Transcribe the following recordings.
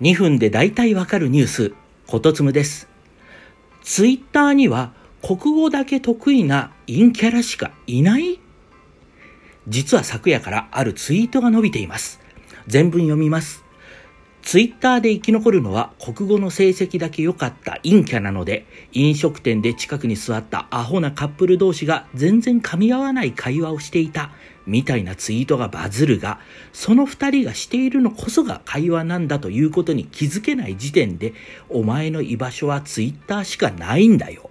2分で大体わかるニュース、ことつむです。ツイッターには国語だけ得意な陰キャラしかいない？実は昨夜からあるツイートが伸びています。全文読みます。ツイッターで生き残るのは国語の成績だけ良かった陰キャなので、飲食店で近くに座ったアホなカップル同士が全然噛み合わない会話をしていた、みたいなツイートがバズるが、その二人がしているのこそが会話なんだということに気づけない時点で、お前の居場所はツイッターしかないんだよ。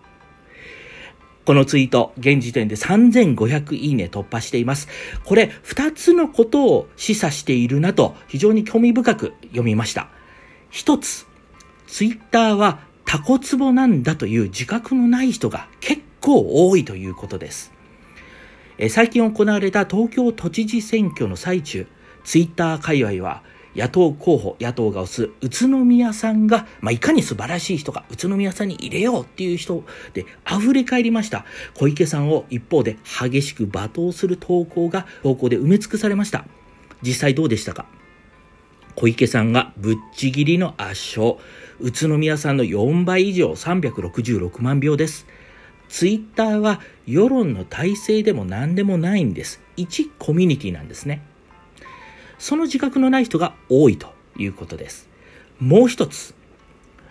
このツイート、現時点で3500いいね突破しています。これ、二つのことを示唆しているなと、非常に興味深く読みました。一つ、ツイッターはタコツボなんだという自覚のない人が結構多いということです。え最近行われた東京都知事選挙の最中、ツイッター界隈は、野党候補、野党が推す宇都宮さんが、まあ、いかに素晴らしい人か、宇都宮さんに入れようっていう人で溢れ返りました。小池さんを一方で激しく罵倒する投稿が投稿で埋め尽くされました。実際どうでしたか？小池さんがぶっちぎりの圧勝。宇都宮さんの4倍以上366万票です。ツイッターは世論の体制でも何でもないんです。一コミュニティなんですね。その自覚のない人が多いということです。もう一つ。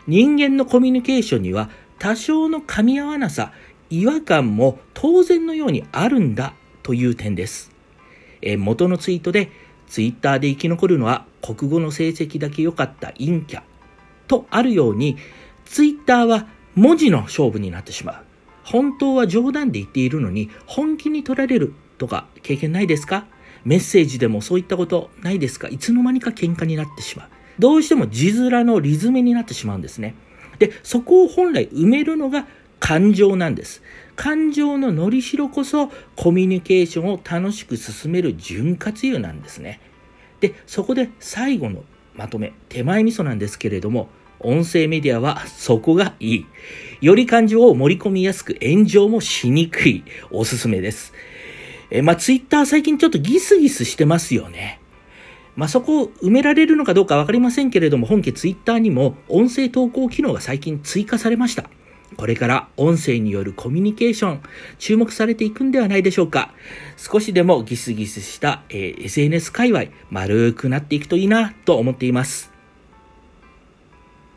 人間のコミュニケーションには多少の噛み合わなさ、違和感も当然のようにあるんだという点です。え元のツイートでツイッターで生き残るのは国語の成績だけ良かった陰キャとあるようにツイッターは文字の勝負になってしまう。本当は冗談で言っているのに本気に取られるとか経験ないですか？メッセージでもそういったことないですか？いつの間にか喧嘩になってしまう。どうしても字面のリズムになってしまうんですね。で、そこを本来埋めるのが感情なんです。感情ののりしろこそコミュニケーションを楽しく進める潤滑油なんですね。で、そこで最後のまとめ、手前味噌なんですけれども、音声メディアはそこがいい。より感情を盛り込みやすく炎上もしにくい。おすすめです。えまあ、ツイッター最近ちょっとギスギスしてますよね。まあ、そこを埋められるのかどうかわかりませんけれども、本家ツイッターにも音声投稿機能が最近追加されました。これから音声によるコミュニケーション、注目されていくんではないでしょうか。少しでもギスギスした、えー SNS 界隈、丸くなっていくといいなと思っています。